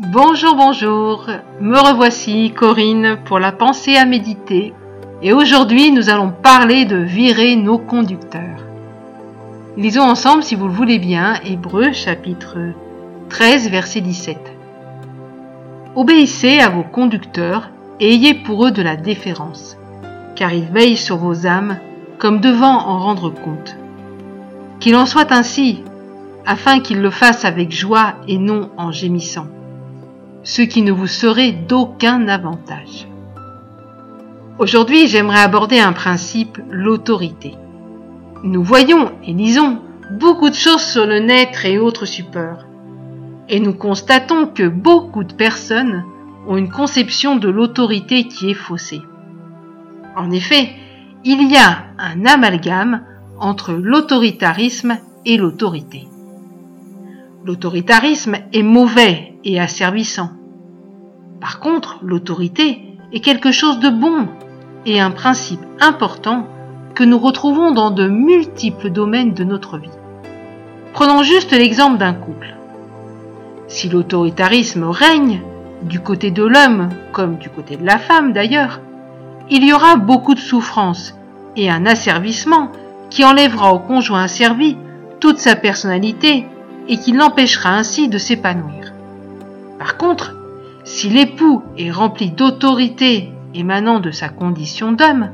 Bonjour, bonjour, me revoici Corinne pour la pensée à méditer et aujourd'hui nous allons parler de virer nos conducteurs. Lisons ensemble si vous le voulez bien Hébreu chapitre 13 verset 17. Obéissez à vos conducteurs et ayez pour eux de la déférence, car ils veillent sur vos âmes comme devant en rendre compte. Qu'il en soit ainsi, afin qu'ils le fassent avec joie et non en gémissant ce qui ne vous serait d'aucun avantage. Aujourd'hui, j'aimerais aborder un principe, l'autorité. Nous voyons et lisons beaucoup de choses sur le net et autres supports. Et nous constatons que beaucoup de personnes ont une conception de l'autorité qui est faussée. En effet, il y a un amalgame entre l'autoritarisme et l'autorité. L'autoritarisme est mauvais et asservissant. Par contre, l'autorité est quelque chose de bon et un principe important que nous retrouvons dans de multiples domaines de notre vie. Prenons juste l'exemple d'un couple. Si l'autoritarisme règne, du côté de l'homme comme du côté de la femme d'ailleurs, il y aura beaucoup de souffrance et un asservissement qui enlèvera au conjoint asservi toute sa personnalité et qui l'empêchera ainsi de s'épanouir. Par contre, si l'époux est rempli d'autorité émanant de sa condition d'homme,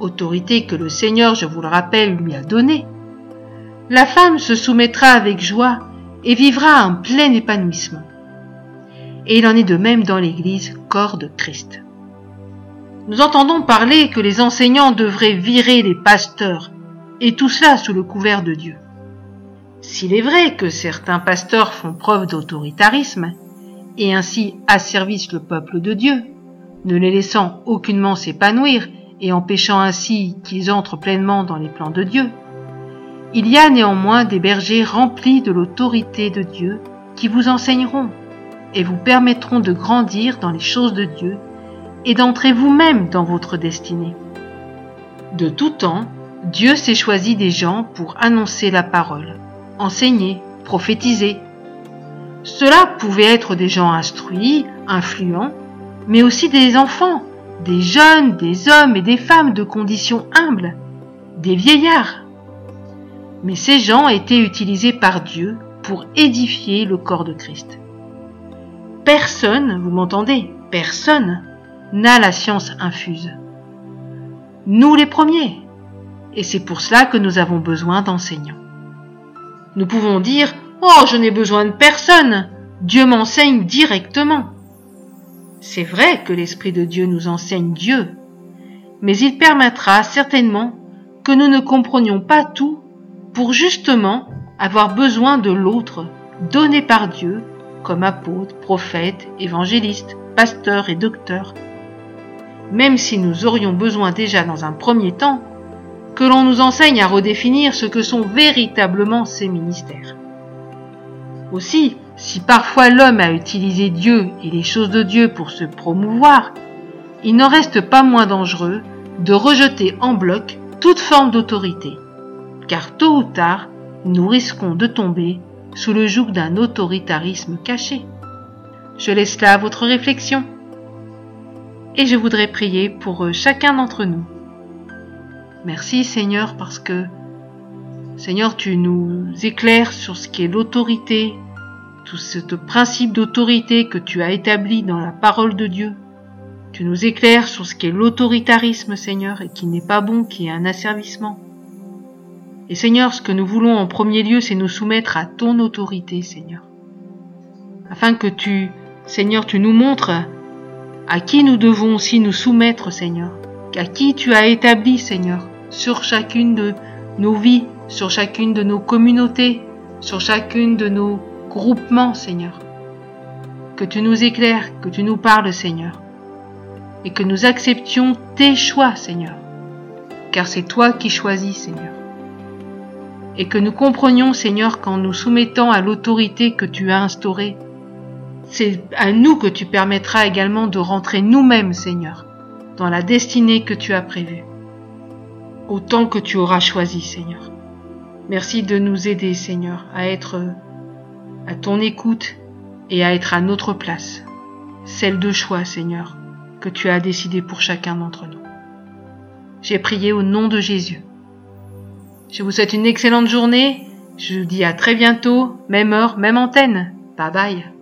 autorité que le Seigneur, je vous le rappelle, lui a donnée, la femme se soumettra avec joie et vivra un plein épanouissement. Et il en est de même dans l'Église, corps de Christ. Nous entendons parler que les enseignants devraient virer les pasteurs, et tout cela sous le couvert de Dieu. S'il est vrai que certains pasteurs font preuve d'autoritarisme, et ainsi asservissent le peuple de Dieu, ne les laissant aucunement s'épanouir et empêchant ainsi qu'ils entrent pleinement dans les plans de Dieu. Il y a néanmoins des bergers remplis de l'autorité de Dieu qui vous enseigneront et vous permettront de grandir dans les choses de Dieu et d'entrer vous-même dans votre destinée. De tout temps, Dieu s'est choisi des gens pour annoncer la parole, enseigner, prophétiser, cela pouvait être des gens instruits, influents, mais aussi des enfants, des jeunes, des hommes et des femmes de condition humble, des vieillards. Mais ces gens étaient utilisés par Dieu pour édifier le corps de Christ. Personne, vous m'entendez, personne n'a la science infuse. Nous les premiers. Et c'est pour cela que nous avons besoin d'enseignants. Nous pouvons dire Oh, je n'ai besoin de personne. Dieu m'enseigne directement. C'est vrai que l'Esprit de Dieu nous enseigne Dieu, mais il permettra certainement que nous ne comprenions pas tout pour justement avoir besoin de l'autre donné par Dieu comme apôtre, prophète, évangéliste, pasteur et docteur. Même si nous aurions besoin déjà dans un premier temps que l'on nous enseigne à redéfinir ce que sont véritablement ces ministères. Aussi, si parfois l'homme a utilisé Dieu et les choses de Dieu pour se promouvoir, il n'en reste pas moins dangereux de rejeter en bloc toute forme d'autorité, car tôt ou tard, nous risquons de tomber sous le joug d'un autoritarisme caché. Je laisse là votre réflexion. Et je voudrais prier pour chacun d'entre nous. Merci Seigneur parce que Seigneur, tu nous éclaires sur ce qui est l'autorité, tout ce principe d'autorité que tu as établi dans la parole de Dieu. Tu nous éclaires sur ce qui est l'autoritarisme, Seigneur, et qui n'est pas bon, qui est un asservissement. Et Seigneur, ce que nous voulons en premier lieu, c'est nous soumettre à ton autorité, Seigneur. Afin que tu, Seigneur, tu nous montres à qui nous devons aussi nous soumettre, Seigneur, à qui tu as établi, Seigneur, sur chacune de nos vies, sur chacune de nos communautés, sur chacune de nos groupements, Seigneur. Que tu nous éclaires, que tu nous parles, Seigneur. Et que nous acceptions tes choix, Seigneur. Car c'est toi qui choisis, Seigneur. Et que nous comprenions, Seigneur, qu'en nous soumettant à l'autorité que tu as instaurée, c'est à nous que tu permettras également de rentrer nous-mêmes, Seigneur, dans la destinée que tu as prévue. Autant que tu auras choisi, Seigneur. Merci de nous aider, Seigneur, à être à ton écoute et à être à notre place, celle de choix, Seigneur, que tu as décidé pour chacun d'entre nous. J'ai prié au nom de Jésus. Je vous souhaite une excellente journée. Je vous dis à très bientôt, même heure, même antenne. Bye bye.